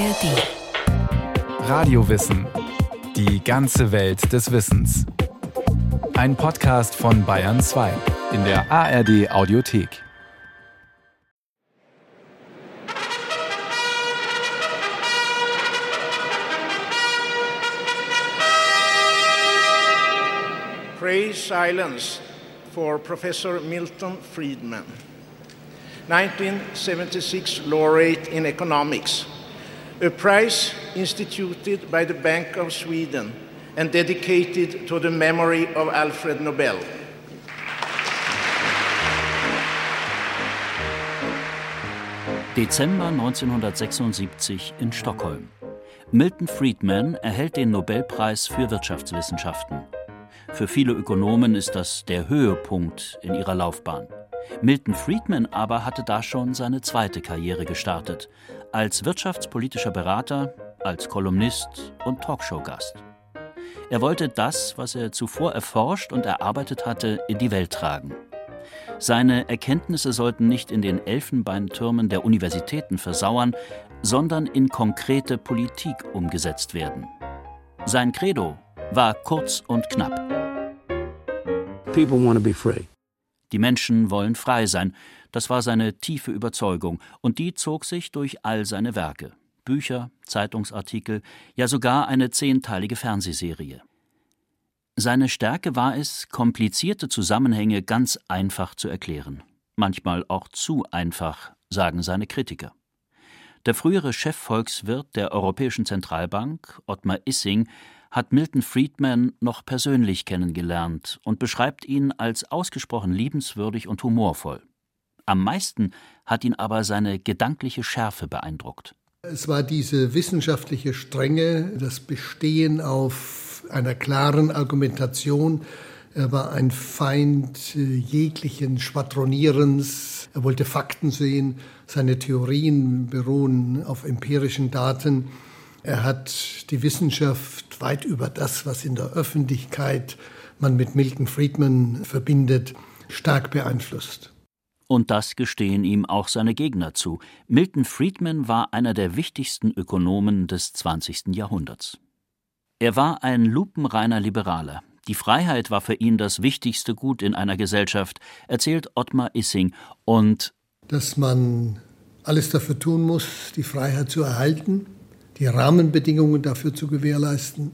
ARD. Radiowissen. Die ganze Welt des Wissens. Ein Podcast von Bayern 2 in der ARD Audiothek. Praise silence for Professor Milton Friedman, 1976 laureate in economics, a prize instituted by the Bank of Sweden and dedicated to the memory of Alfred Nobel. Dezember 1976 in Stockholm. Milton Friedman erhält den Nobelpreis für Wirtschaftswissenschaften. Für viele Ökonomen ist das der Höhepunkt in ihrer Laufbahn. Milton Friedman aber hatte da schon seine zweite Karriere gestartet, als wirtschaftspolitischer Berater, als Kolumnist und Talkshow-Gast. Er wollte das, was er zuvor erforscht und erarbeitet hatte, in die Welt tragen. Seine Erkenntnisse sollten nicht in den Elfenbeintürmen der Universitäten versauern, sondern in konkrete Politik umgesetzt werden. Sein Credo war kurz und knapp. Die Menschen wollen frei sein, das war seine tiefe Überzeugung, und die zog sich durch all seine Werke Bücher, Zeitungsartikel, ja sogar eine zehnteilige Fernsehserie. Seine Stärke war es, komplizierte Zusammenhänge ganz einfach zu erklären. Manchmal auch zu einfach, sagen seine Kritiker. Der frühere Chefvolkswirt der Europäischen Zentralbank, Ottmar Issing, hat Milton Friedman noch persönlich kennengelernt und beschreibt ihn als ausgesprochen liebenswürdig und humorvoll. Am meisten hat ihn aber seine gedankliche Schärfe beeindruckt. Es war diese wissenschaftliche Strenge, das Bestehen auf einer klaren Argumentation. Er war ein Feind äh, jeglichen Schwadronierens. Er wollte Fakten sehen. Seine Theorien beruhen auf empirischen Daten. Er hat die Wissenschaft weit über das, was in der Öffentlichkeit man mit Milton Friedman verbindet, stark beeinflusst. Und das gestehen ihm auch seine Gegner zu. Milton Friedman war einer der wichtigsten Ökonomen des 20. Jahrhunderts. Er war ein lupenreiner Liberaler. Die Freiheit war für ihn das wichtigste Gut in einer Gesellschaft, erzählt Ottmar Issing. Und dass man alles dafür tun muss, die Freiheit zu erhalten, die Rahmenbedingungen dafür zu gewährleisten,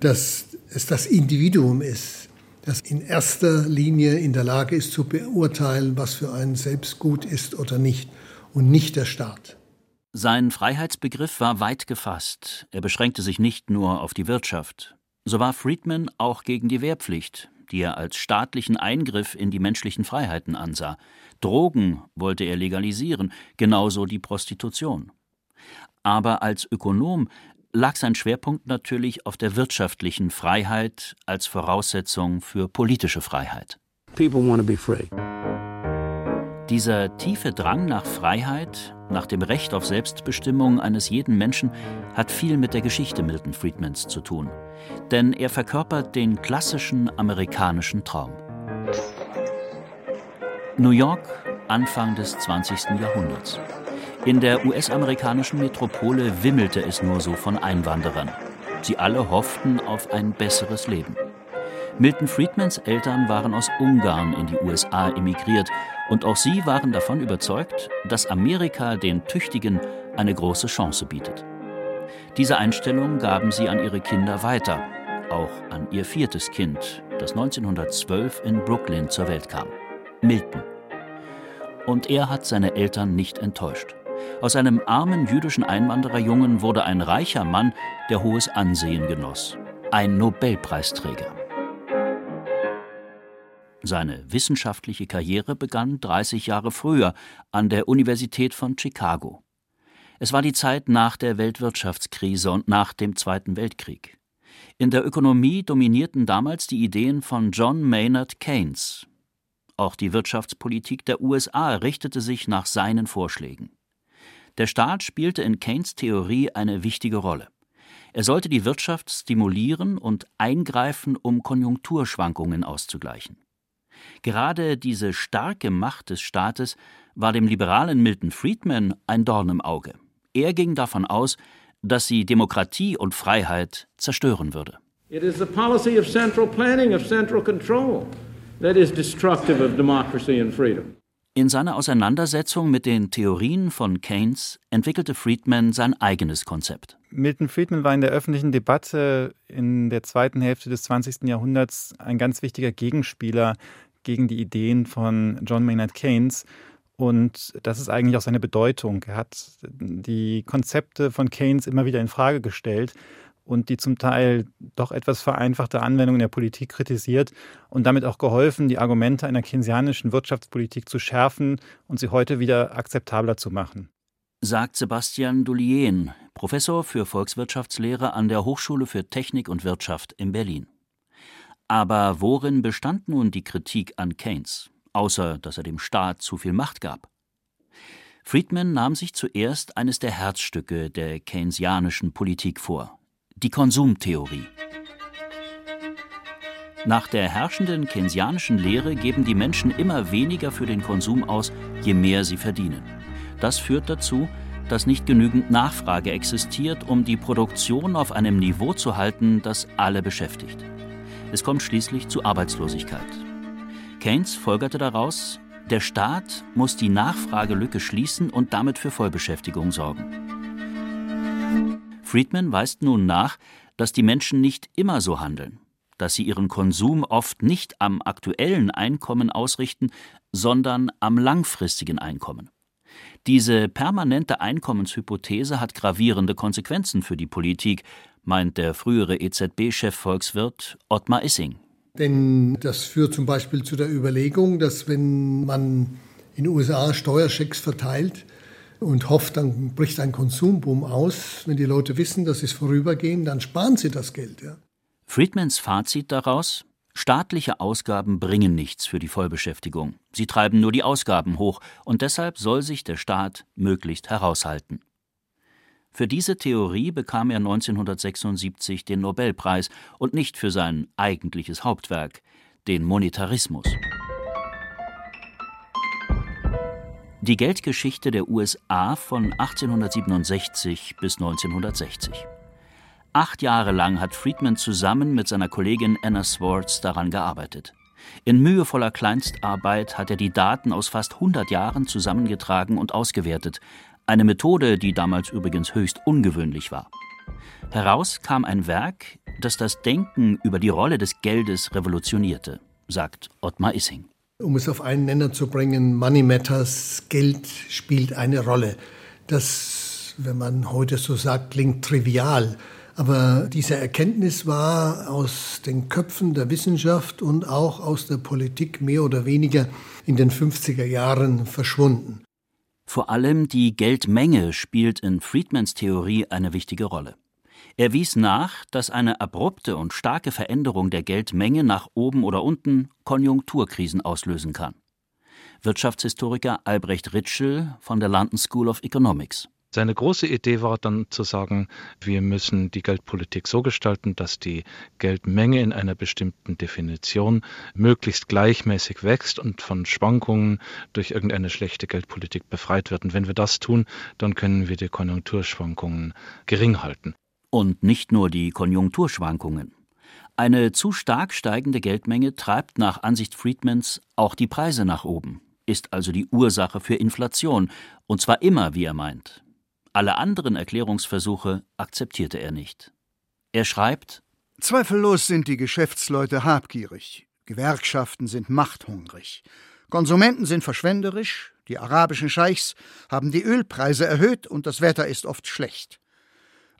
dass es das Individuum ist, das in erster Linie in der Lage ist zu beurteilen, was für einen selbst gut ist oder nicht, und nicht der Staat. Sein Freiheitsbegriff war weit gefasst. Er beschränkte sich nicht nur auf die Wirtschaft. So war Friedman auch gegen die Wehrpflicht, die er als staatlichen Eingriff in die menschlichen Freiheiten ansah. Drogen wollte er legalisieren, genauso die Prostitution. Aber als Ökonom lag sein Schwerpunkt natürlich auf der wirtschaftlichen Freiheit als Voraussetzung für politische Freiheit. People want to be free. Dieser tiefe Drang nach Freiheit, nach dem Recht auf Selbstbestimmung eines jeden Menschen, hat viel mit der Geschichte Milton Friedmans zu tun. Denn er verkörpert den klassischen amerikanischen Traum. New York, Anfang des 20. Jahrhunderts. In der US-amerikanischen Metropole wimmelte es nur so von Einwanderern. Sie alle hofften auf ein besseres Leben. Milton Friedmans Eltern waren aus Ungarn in die USA emigriert und auch sie waren davon überzeugt, dass Amerika den Tüchtigen eine große Chance bietet. Diese Einstellung gaben sie an ihre Kinder weiter, auch an ihr viertes Kind, das 1912 in Brooklyn zur Welt kam, Milton. Und er hat seine Eltern nicht enttäuscht. Aus einem armen jüdischen Einwandererjungen wurde ein reicher Mann, der hohes Ansehen genoss. Ein Nobelpreisträger. Seine wissenschaftliche Karriere begann 30 Jahre früher an der Universität von Chicago. Es war die Zeit nach der Weltwirtschaftskrise und nach dem Zweiten Weltkrieg. In der Ökonomie dominierten damals die Ideen von John Maynard Keynes. Auch die Wirtschaftspolitik der USA richtete sich nach seinen Vorschlägen. Der Staat spielte in Keynes Theorie eine wichtige Rolle. Er sollte die Wirtschaft stimulieren und eingreifen, um Konjunkturschwankungen auszugleichen. Gerade diese starke Macht des Staates war dem liberalen Milton Friedman ein Dorn im Auge. Er ging davon aus, dass sie Demokratie und Freiheit zerstören würde. It is the policy of central planning, of central control that is destructive of democracy and freedom. In seiner Auseinandersetzung mit den Theorien von Keynes entwickelte Friedman sein eigenes Konzept. Milton Friedman war in der öffentlichen Debatte in der zweiten Hälfte des 20. Jahrhunderts ein ganz wichtiger Gegenspieler gegen die Ideen von John Maynard Keynes. Und das ist eigentlich auch seine Bedeutung. Er hat die Konzepte von Keynes immer wieder in Frage gestellt und die zum Teil doch etwas vereinfachte Anwendung in der Politik kritisiert und damit auch geholfen, die Argumente einer keynesianischen Wirtschaftspolitik zu schärfen und sie heute wieder akzeptabler zu machen. Sagt Sebastian Dulien, Professor für Volkswirtschaftslehre an der Hochschule für Technik und Wirtschaft in Berlin. Aber worin bestand nun die Kritik an Keynes, außer dass er dem Staat zu viel Macht gab? Friedman nahm sich zuerst eines der Herzstücke der keynesianischen Politik vor, die Konsumtheorie. Nach der herrschenden keynesianischen Lehre geben die Menschen immer weniger für den Konsum aus, je mehr sie verdienen. Das führt dazu, dass nicht genügend Nachfrage existiert, um die Produktion auf einem Niveau zu halten, das alle beschäftigt. Es kommt schließlich zu Arbeitslosigkeit. Keynes folgerte daraus, der Staat muss die Nachfragelücke schließen und damit für Vollbeschäftigung sorgen. Friedman weist nun nach, dass die Menschen nicht immer so handeln, dass sie ihren Konsum oft nicht am aktuellen Einkommen ausrichten, sondern am langfristigen Einkommen. Diese permanente Einkommenshypothese hat gravierende Konsequenzen für die Politik, meint der frühere EZB-Chef Volkswirt Ottmar Issing. Denn das führt zum Beispiel zu der Überlegung, dass wenn man in den USA Steuerschecks verteilt, und hofft, dann bricht ein Konsumboom aus. Wenn die Leute wissen, das ist vorübergehend, dann sparen sie das Geld. Ja. Friedmans Fazit daraus? Staatliche Ausgaben bringen nichts für die Vollbeschäftigung. Sie treiben nur die Ausgaben hoch und deshalb soll sich der Staat möglichst heraushalten. Für diese Theorie bekam er 1976 den Nobelpreis und nicht für sein eigentliches Hauptwerk, den Monetarismus. Die Geldgeschichte der USA von 1867 bis 1960. Acht Jahre lang hat Friedman zusammen mit seiner Kollegin Anna Swartz daran gearbeitet. In mühevoller Kleinstarbeit hat er die Daten aus fast 100 Jahren zusammengetragen und ausgewertet, eine Methode, die damals übrigens höchst ungewöhnlich war. Heraus kam ein Werk, das das Denken über die Rolle des Geldes revolutionierte, sagt Ottmar Issing. Um es auf einen Nenner zu bringen, Money Matters, Geld spielt eine Rolle. Das, wenn man heute so sagt, klingt trivial. Aber diese Erkenntnis war aus den Köpfen der Wissenschaft und auch aus der Politik mehr oder weniger in den 50er Jahren verschwunden. Vor allem die Geldmenge spielt in Friedmans Theorie eine wichtige Rolle. Er wies nach, dass eine abrupte und starke Veränderung der Geldmenge nach oben oder unten Konjunkturkrisen auslösen kann. Wirtschaftshistoriker Albrecht Ritschel von der London School of Economics. Seine große Idee war dann zu sagen, wir müssen die Geldpolitik so gestalten, dass die Geldmenge in einer bestimmten Definition möglichst gleichmäßig wächst und von Schwankungen durch irgendeine schlechte Geldpolitik befreit wird. Und wenn wir das tun, dann können wir die Konjunkturschwankungen gering halten. Und nicht nur die Konjunkturschwankungen. Eine zu stark steigende Geldmenge treibt nach Ansicht Friedmans auch die Preise nach oben, ist also die Ursache für Inflation, und zwar immer, wie er meint. Alle anderen Erklärungsversuche akzeptierte er nicht. Er schreibt Zweifellos sind die Geschäftsleute habgierig, Gewerkschaften sind machthungrig, Konsumenten sind verschwenderisch, die arabischen Scheichs haben die Ölpreise erhöht und das Wetter ist oft schlecht.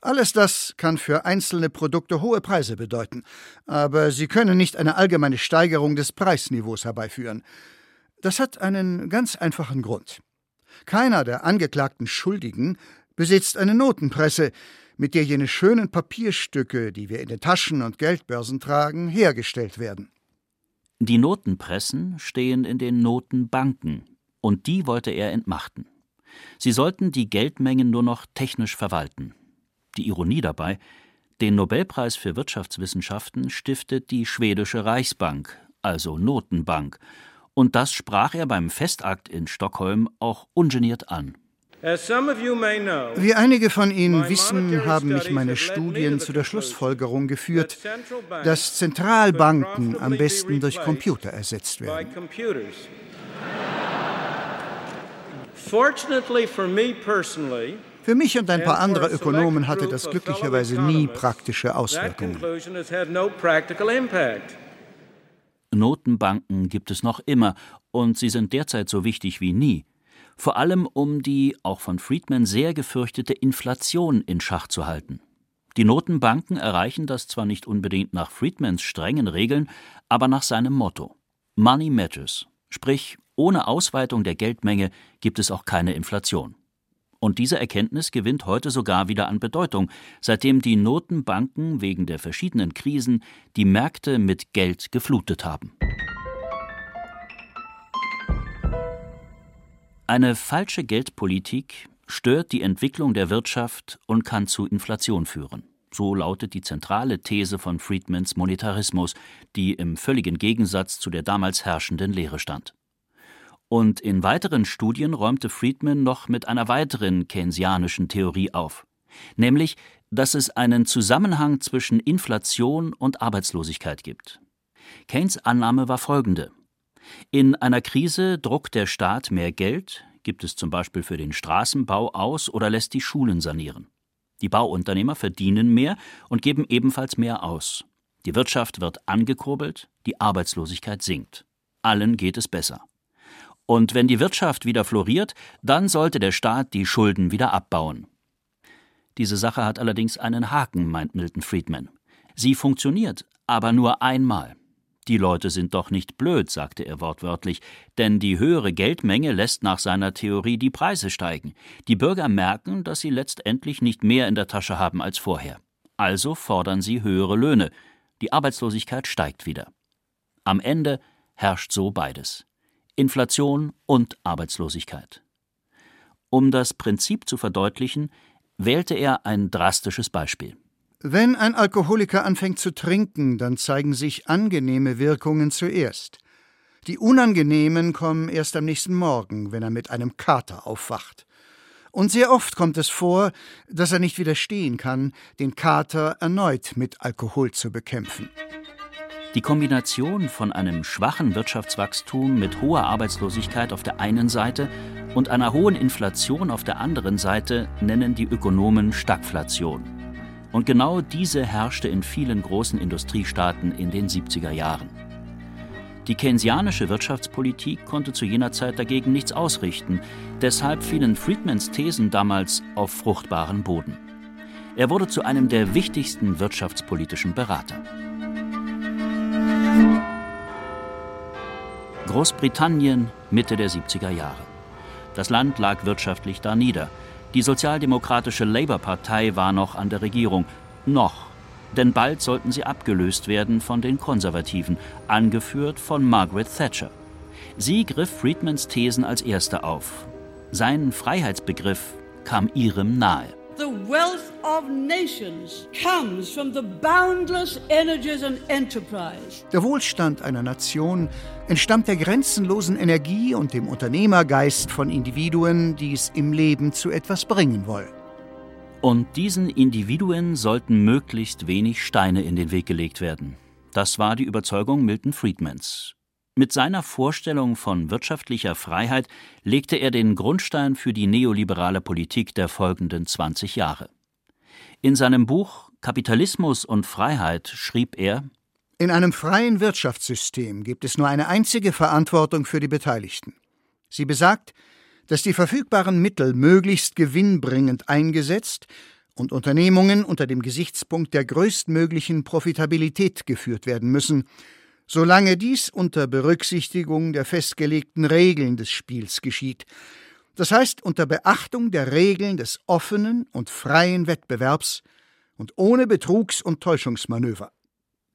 Alles das kann für einzelne Produkte hohe Preise bedeuten, aber sie können nicht eine allgemeine Steigerung des Preisniveaus herbeiführen. Das hat einen ganz einfachen Grund. Keiner der angeklagten Schuldigen besitzt eine Notenpresse, mit der jene schönen Papierstücke, die wir in den Taschen und Geldbörsen tragen, hergestellt werden. Die Notenpressen stehen in den Notenbanken, und die wollte er entmachten. Sie sollten die Geldmengen nur noch technisch verwalten. Die Ironie dabei, den Nobelpreis für Wirtschaftswissenschaften stiftet die schwedische Reichsbank, also Notenbank, und das sprach er beim Festakt in Stockholm auch ungeniert an. Wie einige von Ihnen wissen, haben mich meine Studien zu der Schlussfolgerung geführt, dass Zentralbanken am besten durch Computer ersetzt werden. Für mich und ein paar andere Ökonomen hatte das glücklicherweise nie praktische Auswirkungen. Notenbanken gibt es noch immer und sie sind derzeit so wichtig wie nie vor allem um die auch von Friedman sehr gefürchtete Inflation in Schach zu halten. Die Notenbanken erreichen das zwar nicht unbedingt nach Friedmans strengen Regeln, aber nach seinem Motto Money matters, sprich ohne Ausweitung der Geldmenge gibt es auch keine Inflation. Und diese Erkenntnis gewinnt heute sogar wieder an Bedeutung, seitdem die Notenbanken wegen der verschiedenen Krisen die Märkte mit Geld geflutet haben. Eine falsche Geldpolitik stört die Entwicklung der Wirtschaft und kann zu Inflation führen. So lautet die zentrale These von Friedmans Monetarismus, die im völligen Gegensatz zu der damals herrschenden Lehre stand. Und in weiteren Studien räumte Friedman noch mit einer weiteren keynesianischen Theorie auf, nämlich, dass es einen Zusammenhang zwischen Inflation und Arbeitslosigkeit gibt. Keynes Annahme war folgende in einer Krise druckt der Staat mehr Geld, gibt es zum Beispiel für den Straßenbau aus oder lässt die Schulen sanieren. Die Bauunternehmer verdienen mehr und geben ebenfalls mehr aus. Die Wirtschaft wird angekurbelt, die Arbeitslosigkeit sinkt. Allen geht es besser. Und wenn die Wirtschaft wieder floriert, dann sollte der Staat die Schulden wieder abbauen. Diese Sache hat allerdings einen Haken, meint Milton Friedman. Sie funktioniert, aber nur einmal. Die Leute sind doch nicht blöd, sagte er wortwörtlich, denn die höhere Geldmenge lässt nach seiner Theorie die Preise steigen. Die Bürger merken, dass sie letztendlich nicht mehr in der Tasche haben als vorher. Also fordern sie höhere Löhne. Die Arbeitslosigkeit steigt wieder. Am Ende herrscht so beides. Inflation und Arbeitslosigkeit. Um das Prinzip zu verdeutlichen, wählte er ein drastisches Beispiel. Wenn ein Alkoholiker anfängt zu trinken, dann zeigen sich angenehme Wirkungen zuerst. Die unangenehmen kommen erst am nächsten Morgen, wenn er mit einem Kater aufwacht. Und sehr oft kommt es vor, dass er nicht widerstehen kann, den Kater erneut mit Alkohol zu bekämpfen. Die Kombination von einem schwachen Wirtschaftswachstum mit hoher Arbeitslosigkeit auf der einen Seite und einer hohen Inflation auf der anderen Seite nennen die Ökonomen Stagflation. Und genau diese herrschte in vielen großen Industriestaaten in den 70er Jahren. Die keynesianische Wirtschaftspolitik konnte zu jener Zeit dagegen nichts ausrichten, deshalb fielen Friedmans Thesen damals auf fruchtbaren Boden. Er wurde zu einem der wichtigsten wirtschaftspolitischen Berater. Großbritannien Mitte der 70er Jahre. Das Land lag wirtschaftlich da nieder. Die sozialdemokratische Labour-Partei war noch an der Regierung. Noch. Denn bald sollten sie abgelöst werden von den Konservativen, angeführt von Margaret Thatcher. Sie griff Friedmans Thesen als erste auf. Sein Freiheitsbegriff kam ihrem nahe. The wealth of nations comes from the boundless energies and enterprise. Der Wohlstand einer Nation entstammt der grenzenlosen Energie und dem Unternehmergeist von Individuen, die es im Leben zu etwas bringen wollen. Und diesen Individuen sollten möglichst wenig Steine in den Weg gelegt werden. Das war die Überzeugung Milton Friedmans. Mit seiner Vorstellung von wirtschaftlicher Freiheit legte er den Grundstein für die neoliberale Politik der folgenden 20 Jahre. In seinem Buch Kapitalismus und Freiheit schrieb er In einem freien Wirtschaftssystem gibt es nur eine einzige Verantwortung für die Beteiligten. Sie besagt, dass die verfügbaren Mittel möglichst gewinnbringend eingesetzt und Unternehmungen unter dem Gesichtspunkt der größtmöglichen Profitabilität geführt werden müssen, solange dies unter Berücksichtigung der festgelegten Regeln des Spiels geschieht, das heißt unter Beachtung der Regeln des offenen und freien Wettbewerbs und ohne Betrugs- und Täuschungsmanöver.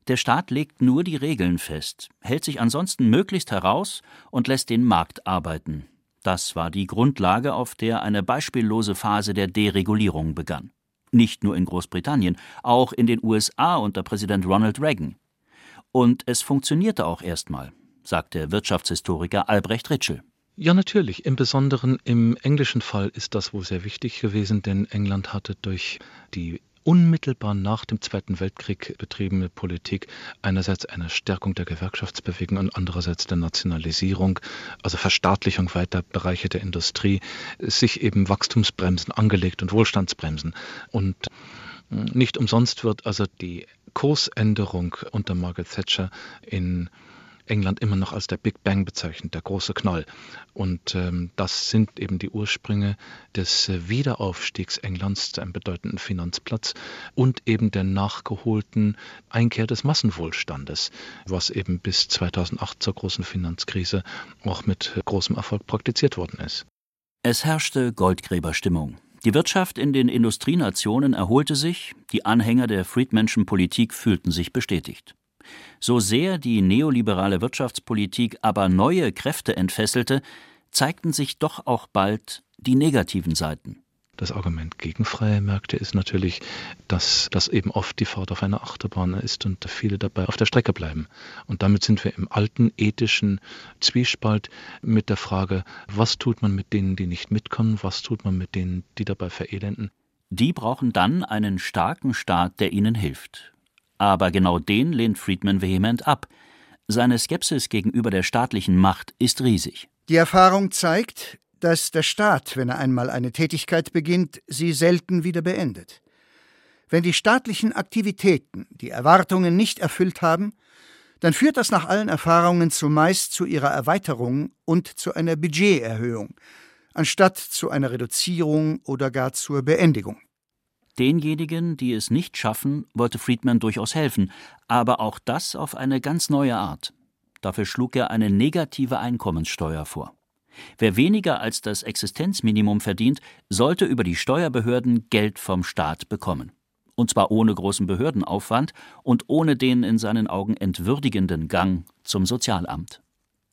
Der Staat legt nur die Regeln fest, hält sich ansonsten möglichst heraus und lässt den Markt arbeiten. Das war die Grundlage, auf der eine beispiellose Phase der Deregulierung begann. Nicht nur in Großbritannien, auch in den USA unter Präsident Ronald Reagan. Und es funktionierte auch erstmal, sagt der Wirtschaftshistoriker Albrecht Ritschel. Ja, natürlich. Im Besonderen im englischen Fall ist das wohl sehr wichtig gewesen, denn England hatte durch die unmittelbar nach dem Zweiten Weltkrieg betriebene Politik einerseits eine Stärkung der Gewerkschaftsbewegung und andererseits der Nationalisierung, also Verstaatlichung weiter Bereiche der Industrie, sich eben Wachstumsbremsen angelegt und Wohlstandsbremsen. Und nicht umsonst wird also die Kursänderung unter Margaret Thatcher in England immer noch als der Big Bang bezeichnet, der große Knall. Und ähm, das sind eben die Ursprünge des äh, Wiederaufstiegs Englands zu einem bedeutenden Finanzplatz und eben der nachgeholten Einkehr des Massenwohlstandes, was eben bis 2008 zur großen Finanzkrise auch mit äh, großem Erfolg praktiziert worden ist. Es herrschte Goldgräberstimmung. Die Wirtschaft in den Industrienationen erholte sich, die Anhänger der Friedmanschen Politik fühlten sich bestätigt. So sehr die neoliberale Wirtschaftspolitik aber neue Kräfte entfesselte, zeigten sich doch auch bald die negativen Seiten. Das Argument gegen freie Märkte ist natürlich, dass das eben oft die Fahrt auf einer Achterbahn ist und viele dabei auf der Strecke bleiben. Und damit sind wir im alten ethischen Zwiespalt mit der Frage, was tut man mit denen, die nicht mitkommen, was tut man mit denen, die dabei verelenden. Die brauchen dann einen starken Staat, der ihnen hilft. Aber genau den lehnt Friedman vehement ab. Seine Skepsis gegenüber der staatlichen Macht ist riesig. Die Erfahrung zeigt, dass der Staat, wenn er einmal eine Tätigkeit beginnt, sie selten wieder beendet. Wenn die staatlichen Aktivitäten die Erwartungen nicht erfüllt haben, dann führt das nach allen Erfahrungen zumeist zu ihrer Erweiterung und zu einer Budgeterhöhung, anstatt zu einer Reduzierung oder gar zur Beendigung. Denjenigen, die es nicht schaffen, wollte Friedman durchaus helfen, aber auch das auf eine ganz neue Art. Dafür schlug er eine negative Einkommenssteuer vor. Wer weniger als das Existenzminimum verdient, sollte über die Steuerbehörden Geld vom Staat bekommen. Und zwar ohne großen Behördenaufwand und ohne den in seinen Augen entwürdigenden Gang zum Sozialamt.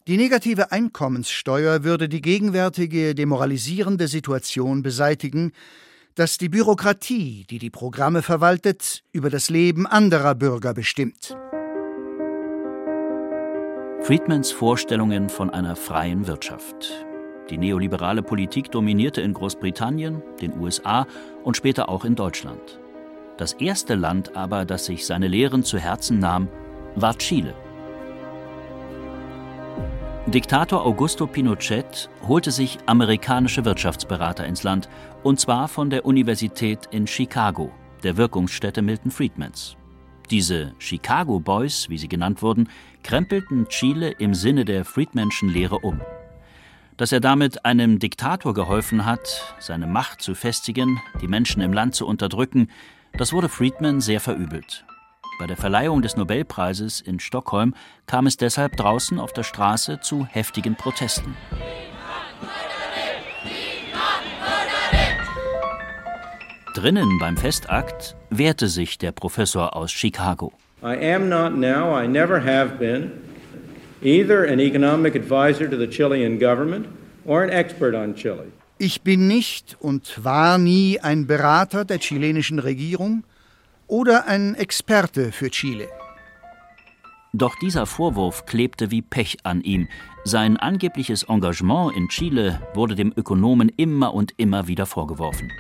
Die negative Einkommenssteuer würde die gegenwärtige demoralisierende Situation beseitigen, dass die Bürokratie, die die Programme verwaltet, über das Leben anderer Bürger bestimmt. Friedmans Vorstellungen von einer freien Wirtschaft. Die neoliberale Politik dominierte in Großbritannien, den USA und später auch in Deutschland. Das erste Land aber, das sich seine Lehren zu Herzen nahm, war Chile. Diktator Augusto Pinochet holte sich amerikanische Wirtschaftsberater ins Land, und zwar von der Universität in Chicago, der Wirkungsstätte Milton Friedmans. Diese Chicago Boys, wie sie genannt wurden, krempelten Chile im Sinne der Friedmanschen Lehre um. Dass er damit einem Diktator geholfen hat, seine Macht zu festigen, die Menschen im Land zu unterdrücken, das wurde Friedman sehr verübelt. Bei der Verleihung des Nobelpreises in Stockholm kam es deshalb draußen auf der Straße zu heftigen Protesten. Drinnen beim Festakt wehrte sich der Professor aus Chicago. I am not now, I never have been, either an economic advisor to the Chilean government or an expert on Chile. Ich bin nicht und war nie ein Berater der chilenischen Regierung oder ein Experte für Chile. Doch dieser Vorwurf klebte wie Pech an ihm. Sein angebliches Engagement in Chile wurde dem Ökonomen immer und immer wieder vorgeworfen.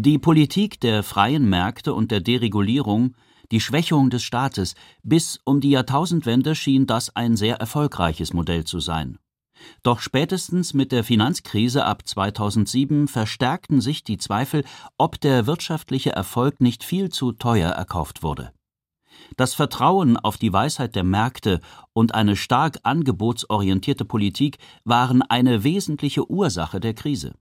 Die Politik der freien Märkte und der Deregulierung, die Schwächung des Staates, bis um die Jahrtausendwende schien das ein sehr erfolgreiches Modell zu sein. Doch spätestens mit der Finanzkrise ab 2007 verstärkten sich die Zweifel, ob der wirtschaftliche Erfolg nicht viel zu teuer erkauft wurde. Das Vertrauen auf die Weisheit der Märkte und eine stark angebotsorientierte Politik waren eine wesentliche Ursache der Krise.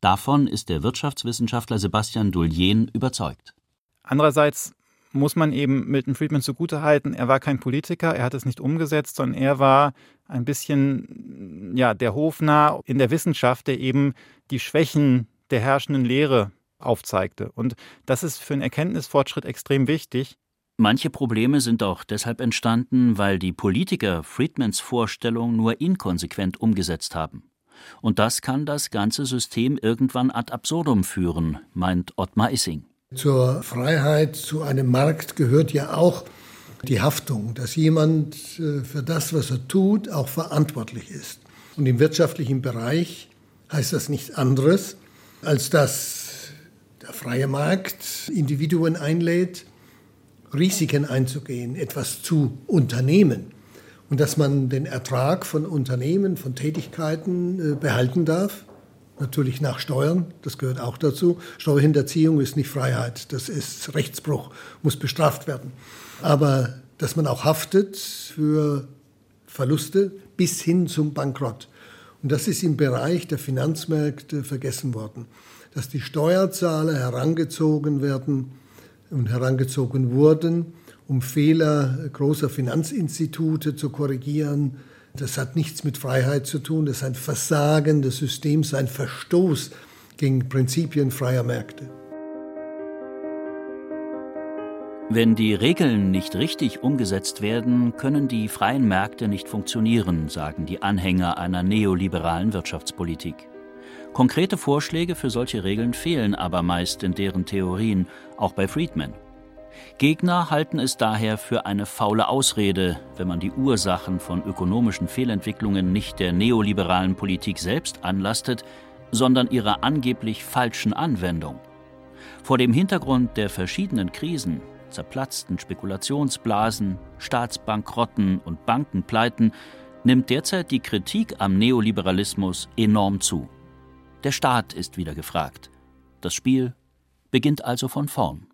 Davon ist der Wirtschaftswissenschaftler Sebastian Dullien überzeugt. Andererseits muss man eben Milton Friedman zugutehalten, er war kein Politiker, er hat es nicht umgesetzt, sondern er war ein bisschen ja, der Hofnarr in der Wissenschaft, der eben die Schwächen der herrschenden Lehre aufzeigte. Und das ist für einen Erkenntnisfortschritt extrem wichtig. Manche Probleme sind auch deshalb entstanden, weil die Politiker Friedmans Vorstellung nur inkonsequent umgesetzt haben. Und das kann das ganze System irgendwann ad absurdum führen, meint Ottmar Issing. Zur Freiheit, zu einem Markt gehört ja auch, die Haftung, dass jemand äh, für das, was er tut, auch verantwortlich ist. Und im wirtschaftlichen Bereich heißt das nichts anderes, als dass der freie Markt Individuen einlädt, Risiken einzugehen, etwas zu unternehmen und dass man den Ertrag von Unternehmen, von Tätigkeiten äh, behalten darf. Natürlich nach Steuern, das gehört auch dazu. Steuerhinterziehung ist nicht Freiheit, das ist Rechtsbruch, muss bestraft werden. Aber dass man auch haftet für Verluste bis hin zum Bankrott. Und das ist im Bereich der Finanzmärkte vergessen worden, dass die Steuerzahler herangezogen werden und herangezogen wurden, um Fehler großer Finanzinstitute zu korrigieren. Das hat nichts mit Freiheit zu tun, das ist ein Versagen des Systems, ein Verstoß gegen Prinzipien freier Märkte. Wenn die Regeln nicht richtig umgesetzt werden, können die freien Märkte nicht funktionieren, sagen die Anhänger einer neoliberalen Wirtschaftspolitik. Konkrete Vorschläge für solche Regeln fehlen aber meist in deren Theorien, auch bei Friedman. Gegner halten es daher für eine faule Ausrede, wenn man die Ursachen von ökonomischen Fehlentwicklungen nicht der neoliberalen Politik selbst anlastet, sondern ihrer angeblich falschen Anwendung. Vor dem Hintergrund der verschiedenen Krisen zerplatzten Spekulationsblasen, Staatsbankrotten und Bankenpleiten nimmt derzeit die Kritik am Neoliberalismus enorm zu. Der Staat ist wieder gefragt. Das Spiel beginnt also von vorn.